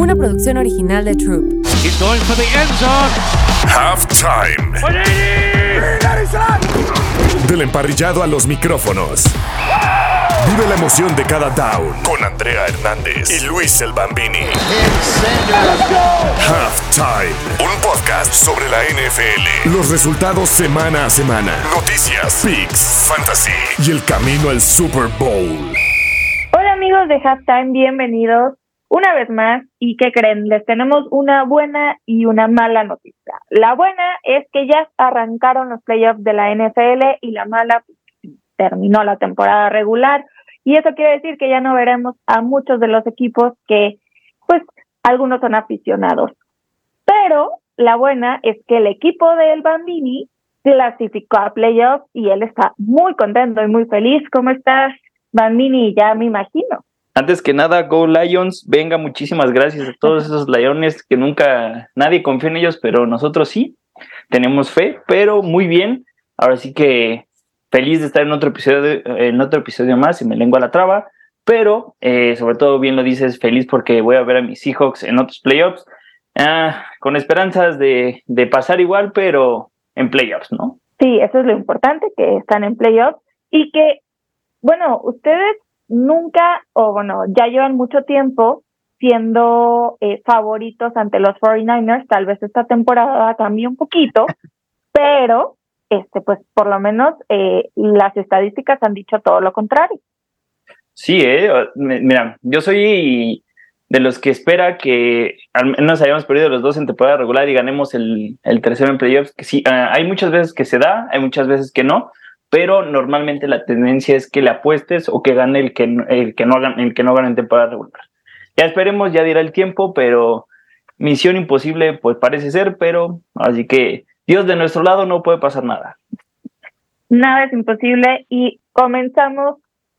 una producción original de Troop. He's going for the end zone. Halftime. Del emparrillado a los micrófonos. Vive la emoción de cada down con Andrea Hernández y Luis El Bambini. Halftime, un podcast sobre la NFL. Los resultados semana a semana. Noticias, picks, fantasy y el camino al Super Bowl. Hola amigos de Halftime, bienvenidos una vez más. ¿Y qué creen? Les tenemos una buena y una mala noticia. La buena es que ya arrancaron los playoffs de la NFL y la mala terminó la temporada regular. Y eso quiere decir que ya no veremos a muchos de los equipos que, pues, algunos son aficionados. Pero la buena es que el equipo del Bambini clasificó a playoffs y él está muy contento y muy feliz. ¿Cómo estás, Bambini? Ya me imagino. Antes que nada, Go Lions, venga, muchísimas gracias a todos esos Lions que nunca nadie confía en ellos, pero nosotros sí, tenemos fe, pero muy bien. Ahora sí que feliz de estar en otro episodio, en otro episodio más y me lengua la traba, pero eh, sobre todo bien lo dices, feliz porque voy a ver a mis Seahawks en otros playoffs, ah, con esperanzas de, de pasar igual, pero en playoffs, ¿no? Sí, eso es lo importante, que están en playoffs y que, bueno, ustedes nunca, o bueno, ya llevan mucho tiempo siendo eh, favoritos ante los 49ers, tal vez esta temporada cambie un poquito, pero este, pues por lo menos eh, las estadísticas han dicho todo lo contrario. Sí, eh, mira, yo soy de los que espera que al menos hayamos perdido los dos en temporada regular y ganemos el, el tercero en playoffs. Que sí, ah, hay muchas veces que se da, hay muchas veces que no, pero normalmente la tendencia es que le apuestes o que gane el que, el que no el que no gane en temporada regular. Ya esperemos, ya dirá el tiempo, pero misión imposible, pues parece ser, pero así que Dios de nuestro lado no puede pasar nada. Nada es imposible y comenzamos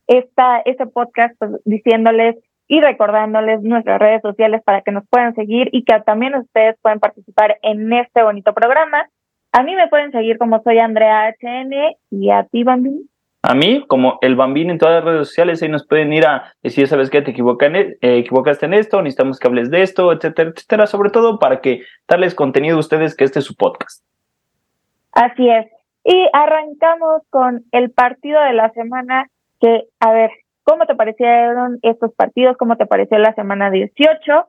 esta, este podcast pues, diciéndoles y recordándoles nuestras redes sociales para que nos puedan seguir y que también ustedes pueden participar en este bonito programa. A mí me pueden seguir como soy Andrea HN y a ti, Bambini. A mí, como el Bambini en todas las redes sociales, ahí nos pueden ir a decir, ¿sabes qué? Te eh, equivocaste en esto, necesitamos que hables de esto, etcétera, etcétera, sobre todo para que darles contenido a ustedes que este es su podcast. Así es. Y arrancamos con el partido de la semana que, a ver, ¿cómo te parecieron estos partidos? ¿Cómo te pareció la semana 18?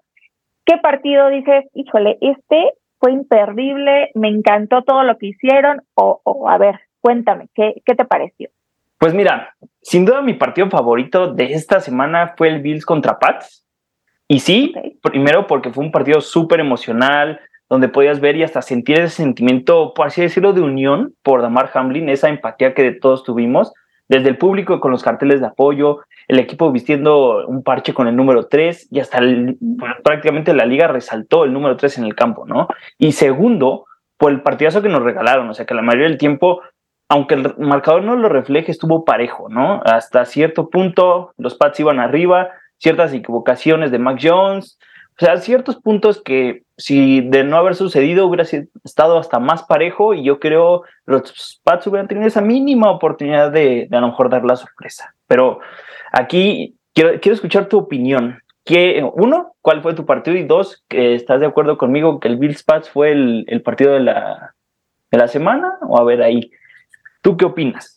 ¿Qué partido dices, híjole, este fue imperdible, me encantó todo lo que hicieron? O, a ver, cuéntame, ¿qué, ¿qué te pareció? Pues mira, sin duda mi partido favorito de esta semana fue el Bills contra Pats. Y sí, primero porque fue un partido súper emocional, donde podías ver y hasta sentir ese sentimiento, por así decirlo, de unión por Damar Hamlin, esa empatía que de todos tuvimos, desde el público con los carteles de apoyo, el equipo vistiendo un parche con el número 3 y hasta prácticamente la liga resaltó el número 3 en el campo, ¿no? Y segundo, por el partidazo que nos regalaron, o sea que la mayoría del tiempo, aunque el marcador no lo refleje, estuvo parejo, ¿no? Hasta cierto punto los Pats iban arriba, ciertas equivocaciones de Mac Jones, o sea, ciertos puntos que si de no haber sucedido hubiera estado hasta más parejo y yo creo los Pats hubieran tenido esa mínima oportunidad de, a lo mejor dar la sorpresa. Pero aquí quiero, quiero escuchar tu opinión. ¿Qué, uno, ¿cuál fue tu partido? Y dos, ¿estás de acuerdo conmigo que el Bills Pats fue el, el partido de la, de la semana? O a ver ahí, ¿tú qué opinas?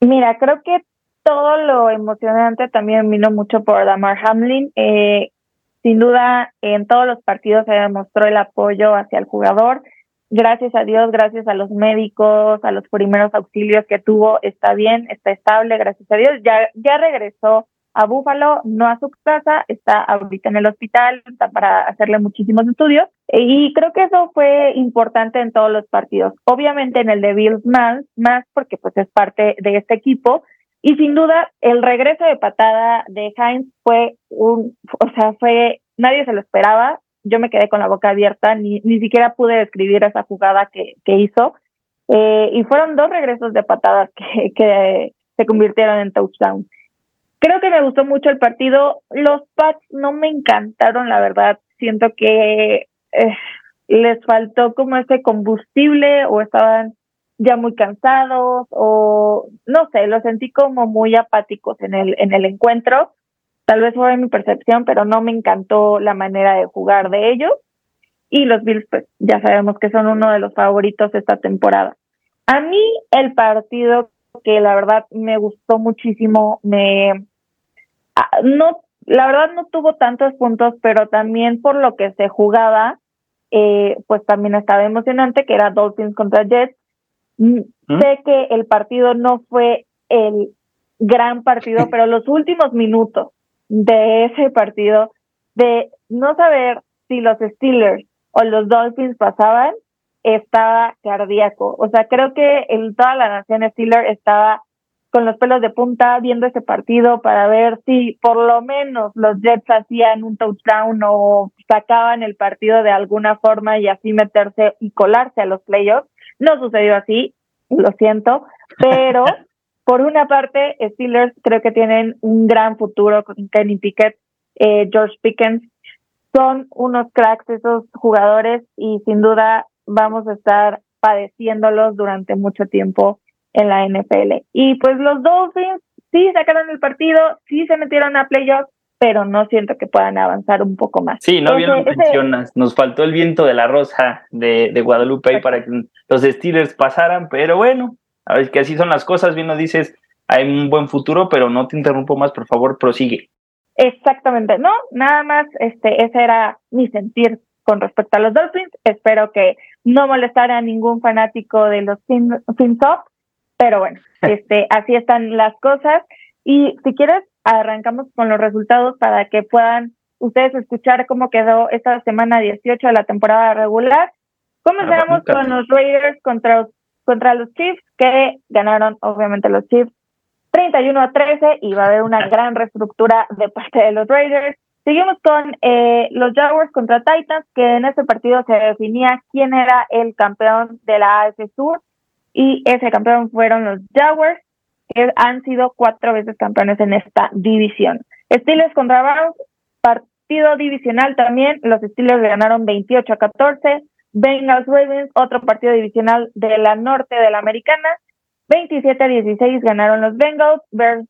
Mira, creo que todo lo emocionante también vino mucho por Damar Hamlin. Eh, sin duda, en todos los partidos se demostró el apoyo hacia el jugador. Gracias a Dios, gracias a los médicos, a los primeros auxilios que tuvo, está bien, está estable, gracias a Dios. Ya, ya regresó a Búfalo, no a su casa, está ahorita en el hospital está para hacerle muchísimos estudios y creo que eso fue importante en todos los partidos. Obviamente en el de Bills más, más porque pues es parte de este equipo, y sin duda, el regreso de patada de Heinz fue un, o sea, fue, nadie se lo esperaba. Yo me quedé con la boca abierta, ni, ni siquiera pude describir esa jugada que, que hizo. Eh, y fueron dos regresos de patadas que, que se convirtieron en touchdown. Creo que me gustó mucho el partido. Los Pats no me encantaron, la verdad. Siento que eh, les faltó como ese combustible o estaban ya muy cansados o no sé, los sentí como muy apáticos en el, en el encuentro, Tal vez fue mi percepción, pero no me encantó la manera de jugar de ellos. Y los Bills, pues ya sabemos que son uno de los favoritos esta temporada. A mí el partido que la verdad me gustó muchísimo, me ah, no, la verdad no tuvo tantos puntos, pero también por lo que se jugaba, eh, pues también estaba emocionante, que era Dolphins contra Jets. Mm, ¿Mm? Sé que el partido no fue el gran partido, pero los últimos minutos de ese partido, de no saber si los Steelers o los Dolphins pasaban, estaba cardíaco. O sea, creo que en toda la nación Steelers estaba con los pelos de punta viendo ese partido para ver si por lo menos los Jets hacían un touchdown o sacaban el partido de alguna forma y así meterse y colarse a los playoffs. No sucedió así, lo siento, pero por una parte, Steelers creo que tienen un gran futuro con Kenny Pickett, eh, George Pickens. Son unos cracks esos jugadores y sin duda vamos a estar padeciéndolos durante mucho tiempo en la NFL. Y pues los Dolphins sí sacaron el partido, sí se metieron a playoffs, pero no siento que puedan avanzar un poco más. Sí, no bien lo mencionas. Nos faltó el viento de la rosa de, de Guadalupe para que los Steelers pasaran, pero bueno, a ver, que así son las cosas, bien lo dices, hay un buen futuro, pero no te interrumpo más, por favor, prosigue. Exactamente, no, nada más, este, ese era mi sentir con respecto a los Dolphins. Espero que no molestara a ningún fanático de los FinSoft, pero bueno, este, así están las cosas. Y si quieres, arrancamos con los resultados para que puedan ustedes escuchar cómo quedó esta semana 18 de la temporada regular. Comenzamos con los Raiders contra contra los Chiefs, que ganaron obviamente los Chiefs 31 a 13 y va a haber una gran reestructura de parte de los Raiders. Seguimos con eh, los Jaguars contra Titans, que en ese partido se definía quién era el campeón de la AFC Sur y ese campeón fueron los Jaguars, que han sido cuatro veces campeones en esta división. Steelers contra Browns, partido divisional también, los Steelers ganaron 28 a 14, Bengals Ravens, otro partido divisional de la norte de la americana. 27 a 16 ganaron los Bengals, Bears,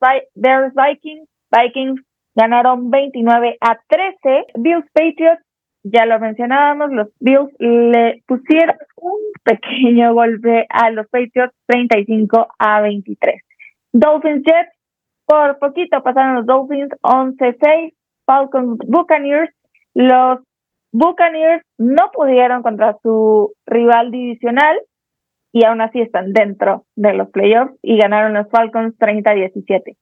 Vikings, Vikings ganaron 29 a 13, Bills Patriots, ya lo mencionábamos, los Bills le pusieron un pequeño golpe a los Patriots 35 a 23. Dolphins Jets, por poquito pasaron los Dolphins 11-6, Falcons Buccaneers, los Buccaneers no pudieron contra su rival divisional y aún así están dentro de los playoffs y ganaron los Falcons 30-17.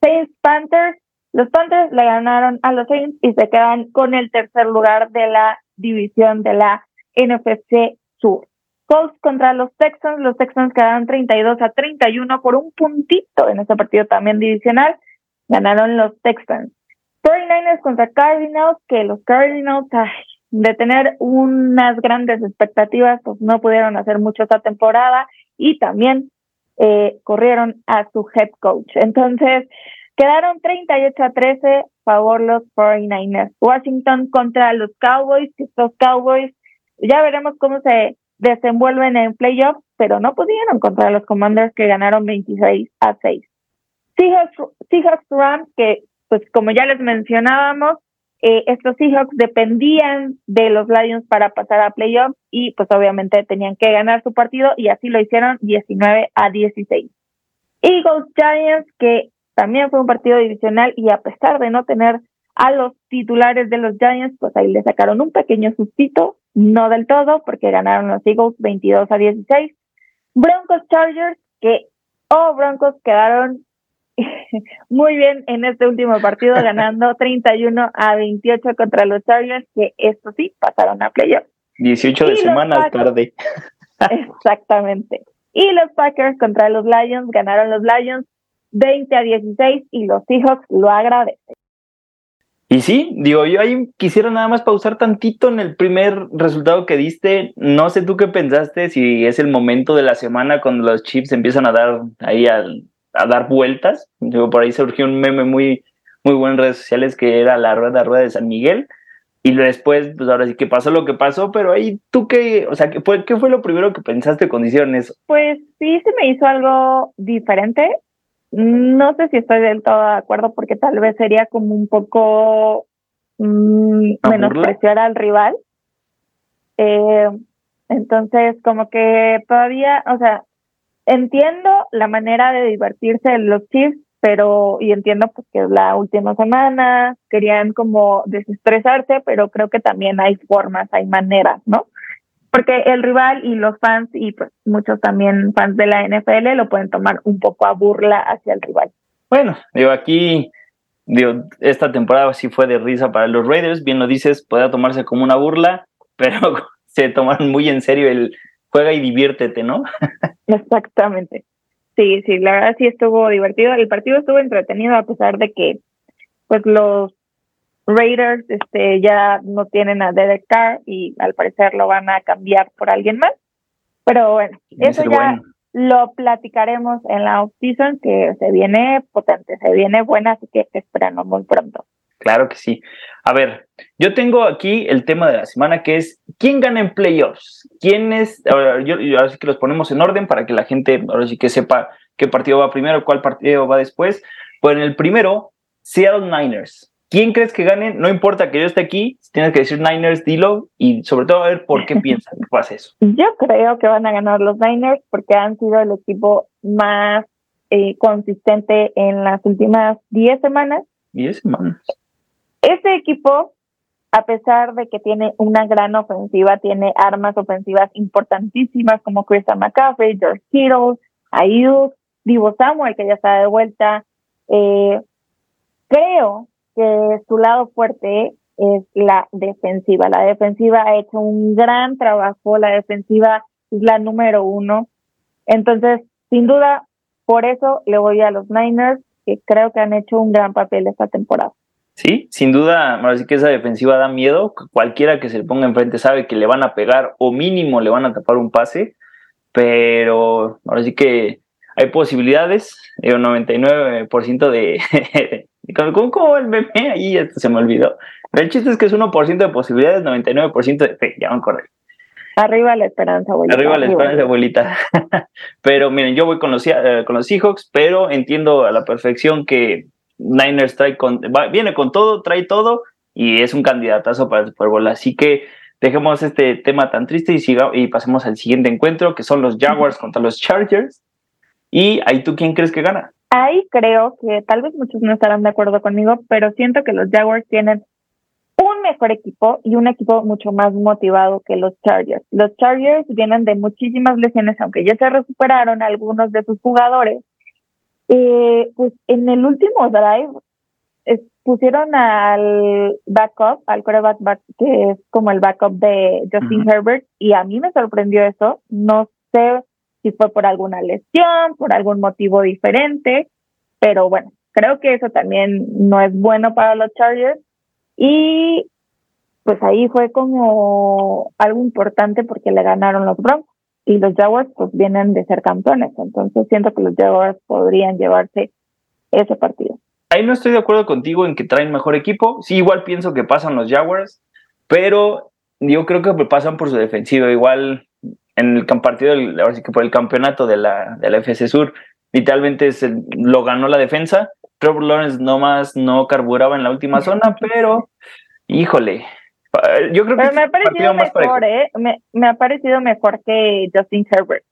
Saints Panthers, los Panthers le ganaron a los Saints y se quedan con el tercer lugar de la división de la NFC Sur. Colts contra los Texans, los Texans quedaron 32 a 31 por un puntito en ese partido también divisional, ganaron los Texans. 49ers contra Cardinals, que los Cardinals, de tener unas grandes expectativas, pues no pudieron hacer mucho esta temporada y también eh, corrieron a su head coach. Entonces, quedaron 38 a 13 favor los 49ers. Washington contra los Cowboys, estos Cowboys, ya veremos cómo se desenvuelven en playoffs, pero no pudieron contra los Commanders que ganaron 26 a 6. Seahawks, Seahawks Rams, que pues como ya les mencionábamos, eh, estos Seahawks dependían de los Lions para pasar a playoffs y pues obviamente tenían que ganar su partido y así lo hicieron 19 a 16. Eagles Giants, que también fue un partido divisional y a pesar de no tener a los titulares de los Giants, pues ahí le sacaron un pequeño sustito, no del todo, porque ganaron los Eagles 22 a 16. Broncos Chargers, que, oh, Broncos quedaron muy bien en este último partido, ganando 31 a 28 contra los Chargers, que esto sí pasaron a playoff. 18 de semana tarde. Exactamente. Y los Packers contra los Lions ganaron los Lions 20 a 16 y los Seahawks lo agradecen. Y sí, digo, yo ahí quisiera nada más pausar tantito en el primer resultado que diste. No sé tú qué pensaste, si es el momento de la semana cuando los Chips empiezan a dar ahí a dar vueltas. Digo, por ahí surgió un meme muy, muy bueno en redes sociales que era la rueda rueda de San Miguel. Y después, pues ahora sí que pasó lo que pasó, pero ahí tú qué, o sea, ¿qué fue, qué fue lo primero que pensaste cuando hicieron eso? Pues sí, se me hizo algo diferente. No sé si estoy del todo de acuerdo porque tal vez sería como un poco mm, menospreciar al rival. Eh, entonces, como que todavía, o sea, entiendo la manera de divertirse de los Chiefs, pero, y entiendo pues que es la última semana, querían como desestresarse, pero creo que también hay formas, hay maneras, ¿no? Porque el rival y los fans, y pues muchos también fans de la NFL, lo pueden tomar un poco a burla hacia el rival. Bueno, digo, aquí, digo, esta temporada sí fue de risa para los Raiders, bien lo dices, puede tomarse como una burla, pero se tomaron muy en serio el juega y diviértete, ¿no? Exactamente. Sí, sí, la verdad sí estuvo divertido. El partido estuvo entretenido a pesar de que pues los Raiders este ya no tienen a Derek Carr y al parecer lo van a cambiar por alguien más. Pero bueno, eso ya lo platicaremos en la off-season que se viene potente, se viene buena, así que esperamos muy pronto. Claro que sí. A ver, yo tengo aquí el tema de la semana que es ¿quién gana en playoffs? ¿Quién es? Ahora, yo, ahora sí que los ponemos en orden para que la gente ahora sí que sepa qué partido va primero, cuál partido va después. Pues en el primero, Seattle Niners. ¿Quién crees que gane? No importa que yo esté aquí, tienes que decir Niners, dilo y sobre todo a ver por qué piensan que pasa eso. Yo creo que van a ganar los Niners porque han sido el equipo más eh, consistente en las últimas 10 semanas. 10 semanas. Este equipo, a pesar de que tiene una gran ofensiva, tiene armas ofensivas importantísimas como Christian McCaffrey, George Kittle, Ayuk, Divo Samuel, que ya está de vuelta. Eh, creo que su lado fuerte es la defensiva. La defensiva ha hecho un gran trabajo, la defensiva es la número uno. Entonces, sin duda, por eso le voy a los Niners, que creo que han hecho un gran papel esta temporada. Sí, sin duda, ahora sí que esa defensiva da miedo. Cualquiera que se le ponga enfrente sabe que le van a pegar o mínimo le van a tapar un pase, pero ahora sí que hay posibilidades. Un 99% de. ¿Cómo, ¿Cómo, el meme? Ahí se me olvidó. El chiste es que es 1% de posibilidades, 99% de fe. Ya van a correr. Arriba la esperanza, abuelita. Arriba la esperanza, abuelita. pero miren, yo voy con los, eh, con los Seahawks, pero entiendo a la perfección que Niners trae con, viene con todo, trae todo y es un candidatazo para el Super Bowl. Así que dejemos este tema tan triste y, siga, y pasemos al siguiente encuentro, que son los Jaguars contra los Chargers. Y ahí tú, ¿quién crees que gana? Ahí creo que tal vez muchos no estarán de acuerdo conmigo, pero siento que los Jaguars tienen un mejor equipo y un equipo mucho más motivado que los Chargers. Los Chargers vienen de muchísimas lesiones, aunque ya se recuperaron algunos de sus jugadores eh, pues en el último drive pusieron al backup, al coreback que es como el backup de Justin Herbert, y a mí me sorprendió eso. No sé si fue por alguna lesión, por algún motivo diferente, pero bueno, creo que eso también no es bueno para los Chargers. Y pues ahí fue como algo importante porque le ganaron los Broncos y los Jaguars pues vienen de ser campeones, entonces siento que los Jaguars podrían llevarse ese partido. Ahí no estoy de acuerdo contigo en que traen mejor equipo, sí igual pienso que pasan los Jaguars, pero yo creo que pasan por su defensiva, igual en el partido, ahora sí que por el campeonato de la, de la FC Sur, literalmente se, lo ganó la defensa, Trevor Lawrence nomás no carburaba en la última zona, pero híjole, yo creo que me ha parecido mejor, ¿eh? Me, ha parecido mejor que Justin Herbert.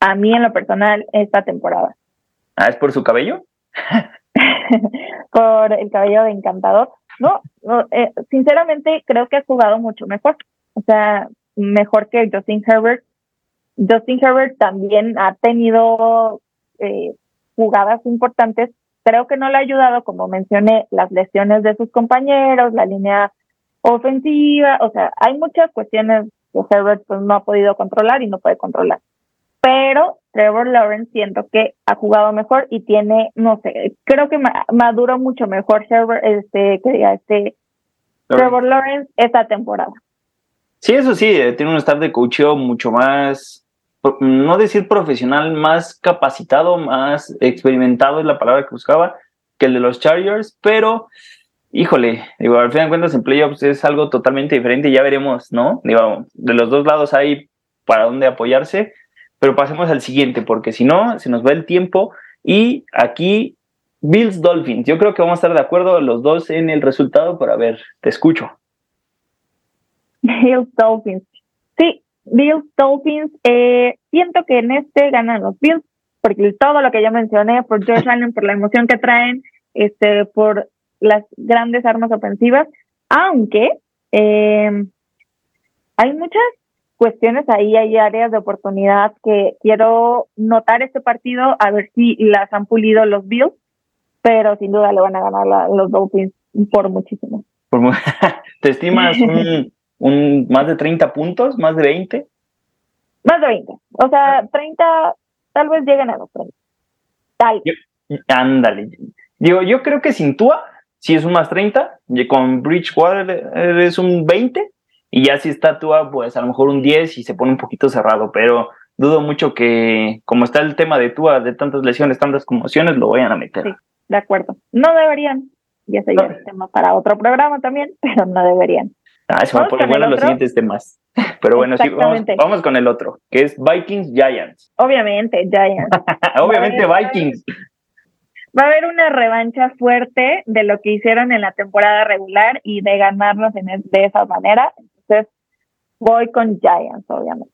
A mí, en lo personal, esta temporada. ¿Ah, es por su cabello? por el cabello de encantador. No, eh, sinceramente, creo que ha jugado mucho mejor. O sea, mejor que Justin Herbert. Justin Herbert también ha tenido eh, jugadas importantes. Creo que no le ha ayudado, como mencioné, las lesiones de sus compañeros, la línea ofensiva, o sea, hay muchas cuestiones que Herbert pues, no ha podido controlar y no puede controlar. Pero Trevor Lawrence siento que ha jugado mejor y tiene, no sé, creo que maduró mucho mejor Herbert, este, que diga, este, Trevor Lawrence esta temporada. Sí, eso sí, eh, tiene un staff de coaching mucho más, no decir profesional, más capacitado, más experimentado es la palabra que buscaba que el de los Chargers, pero híjole, digo, al final de cuentas en playoffs es algo totalmente diferente, ya veremos, ¿no? Digo, de los dos lados hay para dónde apoyarse, pero pasemos al siguiente, porque si no, se nos va el tiempo Y aquí, Bills Dolphins. Yo creo que vamos a estar de acuerdo los dos en el resultado, pero a ver, te escucho. Bills Dolphins. Bills Dolphins. Eh, siento que en este ganan los Bills, porque todo lo que ya mencioné, por George Allen, por la emoción que traen, este, por las grandes armas ofensivas, aunque eh, hay muchas cuestiones ahí, hay áreas de oportunidad que quiero notar este partido, a ver si las han pulido los Bills, pero sin duda le van a ganar los Dolphins por muchísimo. ¿Te estimas un, un, más de 30 puntos, más de 20? Más de 20. O sea, 30, tal vez lleguen a los 30. Tal. ándale. Digo, yo creo que sin Tua, si es un más 30, y con Bridgewater es un 20, y ya si está Tua, pues a lo mejor un 10 y se pone un poquito cerrado, pero dudo mucho que, como está el tema de Tua, de tantas lesiones, tantas conmociones, lo vayan a meter. Sí, de acuerdo. No deberían. Ya sería el tema para otro programa también, pero no deberían. Ah, se van a poner buenos los siguientes temas. Pero bueno, sí, vamos, con el otro, que es Vikings Giants. Obviamente, Giants. Obviamente, Vikings. Va a haber una revancha fuerte de lo que hicieron en la temporada regular y de ganarnos en de esa manera. Entonces, voy con Giants, obviamente.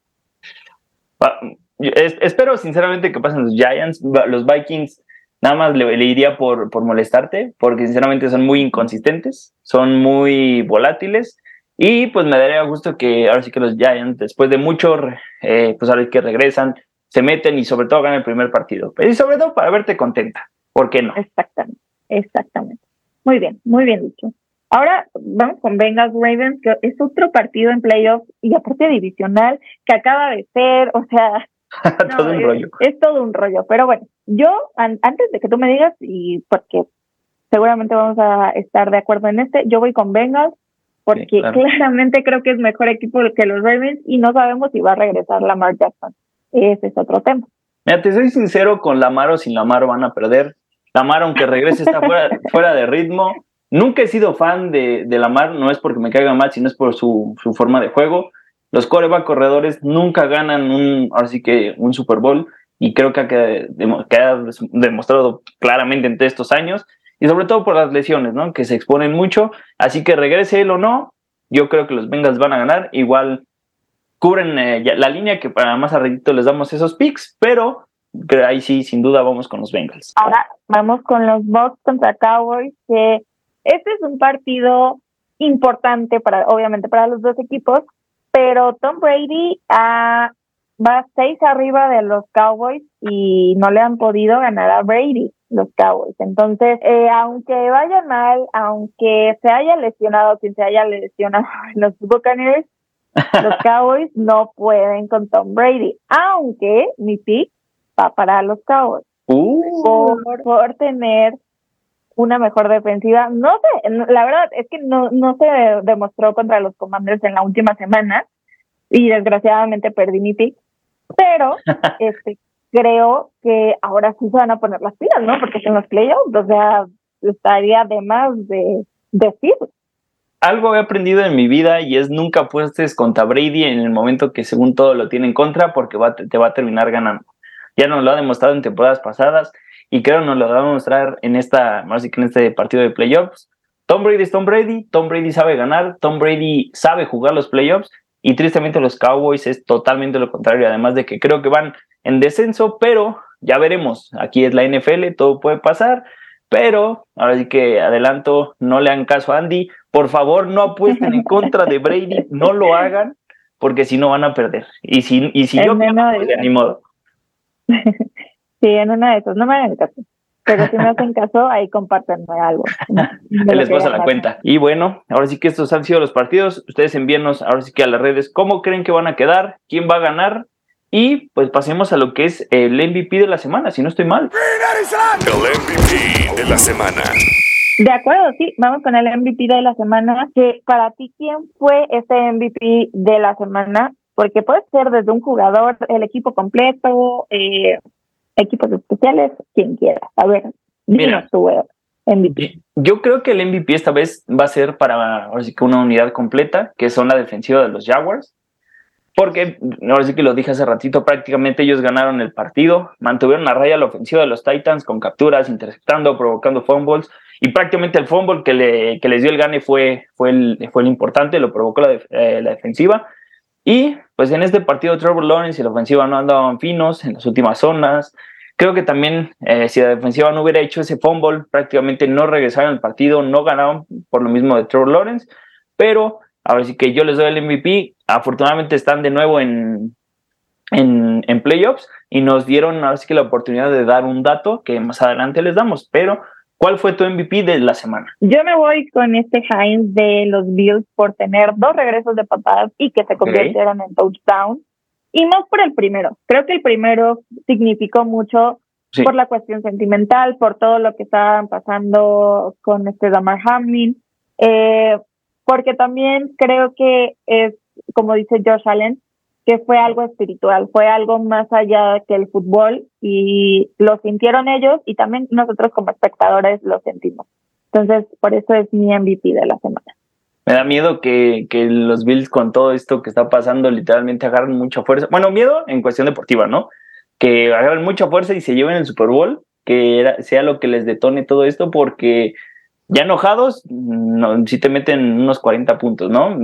espero sinceramente que pasen los Giants. Los Vikings, nada más le, iría por, por molestarte, porque sinceramente son muy inconsistentes, son muy volátiles. Y pues me daría gusto que ahora sí que los Giants, después de mucho, eh, pues ahora que regresan, se meten y sobre todo ganan el primer partido. Y sobre todo para verte contenta. ¿Por qué no? Exactamente, exactamente. Muy bien, muy bien dicho. Ahora vamos con Bengals Ravens, que es otro partido en playoffs y aparte divisional que acaba de ser, o sea, todo un rollo. Es, todo un rollo. Pero bueno, yo antes de que tú me digas, y porque seguramente vamos a estar de acuerdo en este, yo voy con Bengals porque claramente creo que es mejor equipo que los Ravens y no sabemos si va a regresar Lamar Jackson. Ese es otro tema. Mira, te soy sincero, con Lamar o sin Lamar van a perder. Lamar, aunque regrese, está fuera, fuera de ritmo. Nunca he sido fan de, de Lamar, no es porque me caiga mal, sino es por su, su forma de juego. Los coreback corredores nunca ganan un, ahora sí que un Super Bowl, y creo que ha, demostrado claramente entre estos años, y sobre todo por las lesiones, ¿no? Que se exponen mucho, así que regrese él o no, yo creo que los Bengals van a ganar, igual cubren eh, la línea que para más arreglito les damos esos picks, pero ahí sí, sin duda vamos con los Bengals. Ahora vamos con los Bucks contra Cowboys, que este es un partido importante para, obviamente, para los dos equipos, pero Tom Brady ah, va seis arriba de los Cowboys y no le han podido ganar a Brady los Cowboys. Entonces, eh, aunque vaya mal, aunque se haya lesionado quien se haya lesionado los Buccaneers, los Cowboys no pueden con Tom Brady, aunque mi pick va para los Cowboys. Uh. Por, por tener una mejor defensiva. No sé, la verdad es que no, no se demostró contra los Commanders en la última semana y desgraciadamente perdí mi pick, pero este creo que ahora sí se van a poner las pilas, ¿no? Porque en los playoffs, o sea, estaría de más de decir. Algo he aprendido en mi vida y es nunca apuestes contra Brady en el momento que según todo lo tiene en contra porque va, te va a terminar ganando. Ya nos lo ha demostrado en temporadas pasadas y creo nos lo va a mostrar en esta, más que en este partido de playoffs. Tom Brady es Tom Brady, Tom Brady sabe ganar, Tom Brady sabe jugar los playoffs y tristemente los Cowboys es totalmente lo contrario, además de que creo que van en descenso, pero ya veremos, aquí es la NFL, todo puede pasar, pero ahora sí que adelanto, no le hagan caso a Andy, por favor no apuesten en contra de Brady, no lo hagan, porque si no van a perder. Y si, y si yo, pues, ni modo. Sí, en una de esas, no me hagan caso. Pero si me hacen caso, ahí compártanme algo. Él les pasa la cuenta. Y bueno, ahora sí que estos han sido los partidos. Ustedes envíenos ahora sí que a las redes cómo creen que van a quedar, quién va a ganar. Y pues pasemos a lo que es el MVP de la semana, si no estoy mal. El MVP de la semana. De acuerdo, sí, vamos con el MVP de la semana. Que para ti, ¿quién fue ese MVP de la semana? Porque puede ser desde un jugador, el equipo completo, eh, equipos especiales, quien quiera. A ver, Mira, tu MVP. Yo creo que el MVP esta vez va a ser para ahora sí que una unidad completa, que son la defensiva de los Jaguars. Porque ahora sí que lo dije hace ratito, prácticamente ellos ganaron el partido, mantuvieron a raya la ofensiva de los Titans con capturas, interceptando, provocando fumbles, y prácticamente el fumble que, le, que les dio el gane fue, fue, el, importante, lo provocó la, eh, defensiva. Y pues en este partido Trevor Lawrence y la ofensiva no andaban finos en las últimas zonas. Creo que también eh, si la defensiva no hubiera hecho ese fumble, prácticamente no regresaron al partido, no ganaron por lo mismo de Trevor Lawrence, pero ahora sí que yo les doy el MVP. Afortunadamente están de nuevo en, en, en playoffs y nos dieron ahora sí que la oportunidad de dar un dato que más adelante les damos, pero ¿Cuál fue tu MVP de la semana? Yo me voy con este Heinz de los Bills por tener dos regresos de patadas y que se convirtieron en touchdown. Y más por el primero. Creo que el primero significó mucho por la cuestión sentimental, por todo lo que estaban pasando con este Damar Hamlin. Eh, porque también creo que es, como dice Josh Allen, que fue algo espiritual, fue algo más allá que el fútbol y lo sintieron ellos y también nosotros como espectadores lo sentimos. Entonces, por eso es mi MVP de la semana. Me da miedo que, que los Bills con todo esto que está pasando literalmente agarren mucha fuerza. Bueno, miedo en cuestión deportiva, ¿no? Que agarren mucha fuerza y se lleven el Super Bowl, que sea lo que les detone todo esto, porque ya enojados, no, si te meten unos 40 puntos, ¿no?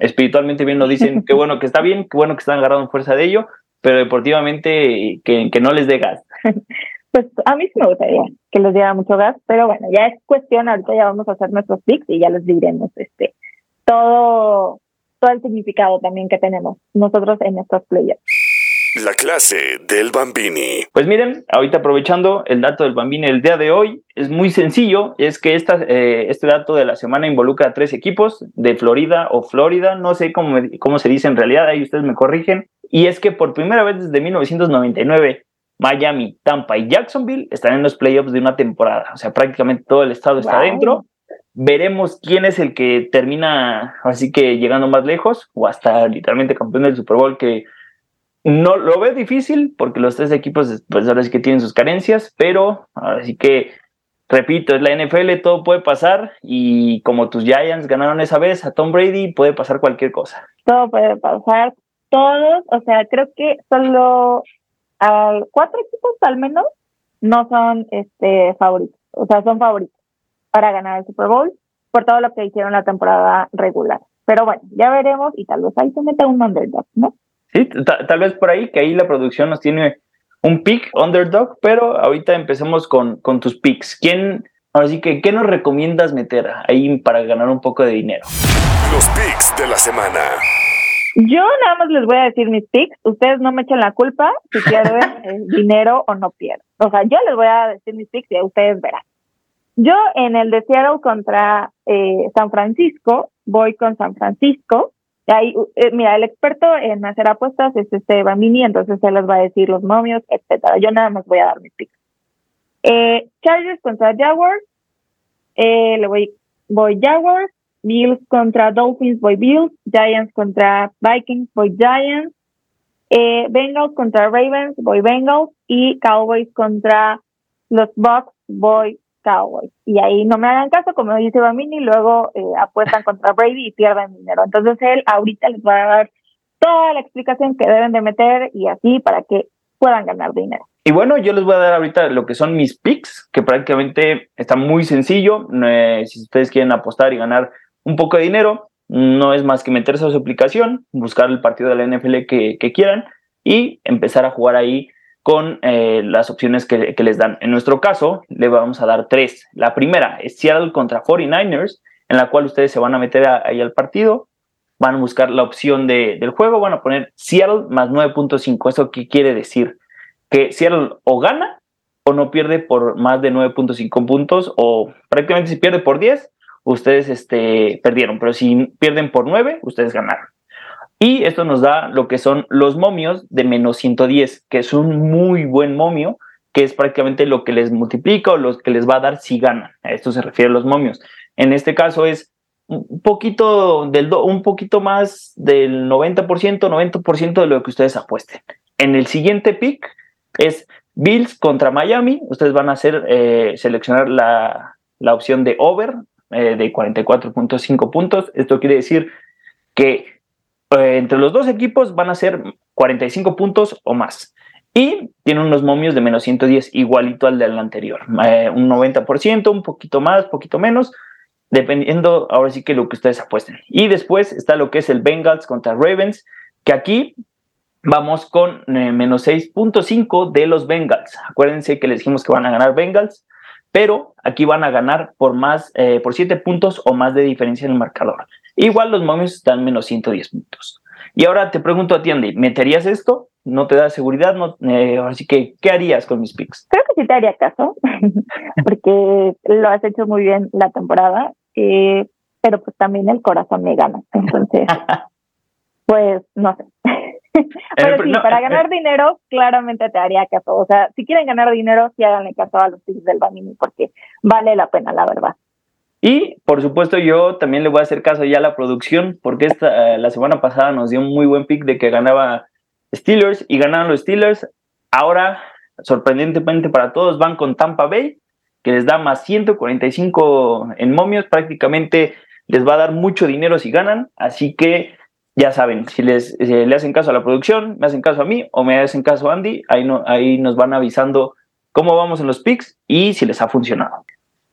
espiritualmente bien nos dicen, qué bueno que está bien, qué bueno que están agarrando fuerza de ello, pero deportivamente que, que no les dé gas. Pues a mí sí me gustaría que les diera mucho gas, pero bueno, ya es cuestión, ahorita ya vamos a hacer nuestros picks y ya les diremos este todo, todo el significado también que tenemos nosotros en estos players. La clase del Bambini. Pues miren, ahorita aprovechando el dato del Bambini el día de hoy, es muy sencillo, es que esta, eh, este dato de la semana involucra a tres equipos de Florida o Florida, no sé cómo, cómo se dice en realidad, ahí ustedes me corrigen, y es que por primera vez desde 1999, Miami, Tampa y Jacksonville están en los playoffs de una temporada, o sea, prácticamente todo el estado está dentro. Veremos quién es el que termina así que llegando más lejos o hasta literalmente campeón del Super Bowl que no lo veo difícil porque los tres equipos, pues ahora sí que tienen sus carencias, pero ahora sí que, repito, es la NFL, todo puede pasar y como tus Giants ganaron esa vez a Tom Brady, puede pasar cualquier cosa. Todo puede pasar, todos, o sea, creo que solo al cuatro equipos al menos no son este favoritos, o sea, son favoritos para ganar el Super Bowl por todo lo que hicieron la temporada regular. Pero bueno, ya veremos y tal vez ahí se mete un underdog, ¿no? Sí, tal vez por ahí, que ahí la producción nos tiene un pick underdog, pero ahorita empecemos con, con tus picks. ¿Quién, ahora sí que, qué nos recomiendas meter ahí para ganar un poco de dinero? Los picks de la semana. Yo nada más les voy a decir mis picks. Ustedes no me echen la culpa si pierden dinero o no pierden. O sea, yo les voy a decir mis picks y ustedes verán. Yo en el de Seattle contra eh, San Francisco, voy con San Francisco. Ahí, eh, mira, el experto en hacer apuestas es este Bambini, entonces él les va a decir los momios, etcétera. Yo nada más voy a dar mis picks. Eh, Chargers contra Jaguars, eh, le voy, voy Jaguars. Bills contra Dolphins, voy Bills. Giants contra Vikings, voy Giants. Eh, Bengals contra Ravens, voy Bengals. Y Cowboys contra los Bucks, voy Cowboys. Y ahí no me hagan caso, como dice Bamini, luego eh, apuestan contra Brady y pierden dinero. Entonces él ahorita les va a dar toda la explicación que deben de meter y así para que puedan ganar dinero. Y bueno, yo les voy a dar ahorita lo que son mis picks, que prácticamente está muy sencillo. si ustedes quieren apostar y ganar un poco de dinero, no es más que meterse a su aplicación, buscar el partido de la NFL que, que quieran y empezar a jugar ahí con eh, las opciones que, les dan. En nuestro caso, le vamos a dar tres. La primera es Seattle contra 49ers, en la cual ustedes se van a meter ahí al partido, van a buscar la opción de, del juego, van a poner Seattle más 9.5. ¿Eso qué quiere decir? Que Seattle o gana o no pierde por más de 9.5 puntos, o prácticamente si pierde por 10, ustedes este, perdieron, pero si pierden por 9, ustedes ganaron. Y esto nos da lo que son los momios de menos 110, que es un muy buen momio, que es prácticamente lo que les multiplica o lo que les va a dar si ganan. A esto se refiere a los momios. En este caso es un poquito, del un poquito más del 90%, 90% de lo que ustedes apuesten. En el siguiente pick es Bills contra Miami. Ustedes van a hacer, eh, seleccionar la, la, opción de over eh, de 44.5 puntos. Esto quiere decir que eh, entre los dos equipos van a ser 45 puntos o más. Y tiene unos momios de menos 110, igualito al del anterior. Eh, un 90%, un poquito más, poquito menos, dependiendo ahora sí que lo que ustedes apuesten. Y después está lo que es el Bengals contra Ravens, que aquí vamos con eh, menos 6.5 de los Bengals. Acuérdense que les dijimos que van a ganar Bengals, pero aquí van a ganar por más, por 7 puntos o más de diferencia en el marcador. Igual los momios están menos 110 puntos. Y ahora te pregunto a ti, Andy, ¿meterías esto? ¿No te da seguridad? No, eh, así que, ¿qué harías con mis picks? Creo que sí te haría caso, porque lo has hecho muy bien la temporada, eh, pero pues también el corazón me gana. Entonces, pues no sé. pero sí, para ganar dinero, claramente te haría caso. O sea, si quieren ganar dinero, sí háganle caso a los picks del Banini, porque vale la pena, la verdad. Y por supuesto yo también le voy a hacer caso ya a la producción, porque esta, eh, la semana pasada nos dio un muy buen pick de que ganaba Steelers y ganaron los Steelers. Ahora, sorprendentemente para todos, van con Tampa Bay, que les da más 145 en momios, prácticamente les va a dar mucho dinero si ganan, así que ya saben, si les le hacen caso a la producción, me hacen caso a mí o me hacen caso a Andy, ahí, no, ahí nos van avisando cómo vamos en los picks y si les ha funcionado.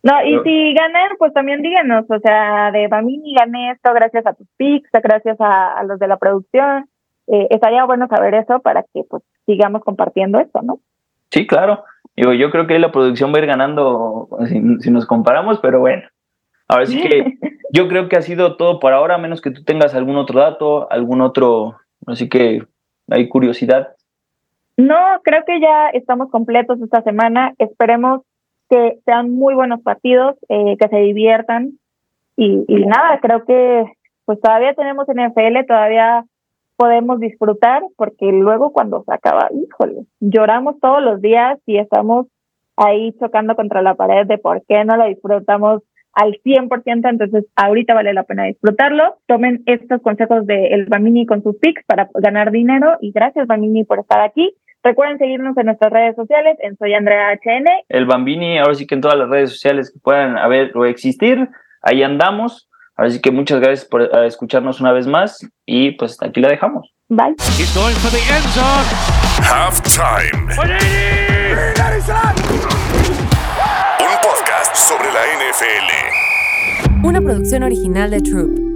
No, y si ganan, pues también díganos, o sea, de Bamini gané esto gracias a tus picks, gracias a, los de la producción. Eh, estaría bueno saber eso para que pues sigamos compartiendo esto, ¿no? Sí, claro. Digo, yo creo que la producción va a ir ganando si, nos comparamos, pero bueno. Ahora sí que yo creo que ha sido todo por ahora, a menos que tú tengas algún otro dato, algún otro, así que hay curiosidad. No, creo que ya estamos completos esta semana. Esperemos que sean muy buenos partidos, eh, que se diviertan. Y, nada, creo que pues todavía tenemos NFL, todavía podemos disfrutar, porque luego cuando se acaba, híjole, lloramos todos los días y estamos ahí chocando contra la pared de por qué no lo disfrutamos al 100%, entonces ahorita vale la pena disfrutarlo. Tomen estos consejos de El Bamini con sus picks para ganar dinero y gracias Bamini por estar aquí. Recuerden seguirnos en nuestras redes sociales, en Soy Andrea HN. El Bambini, ahora sí que en todas las redes sociales que puedan haber o existir, ahí andamos. Ahora sí que muchas gracias por eh, escucharnos una vez más y pues aquí la dejamos. Bye. Un podcast sobre la NFL. Una producción original de Troop.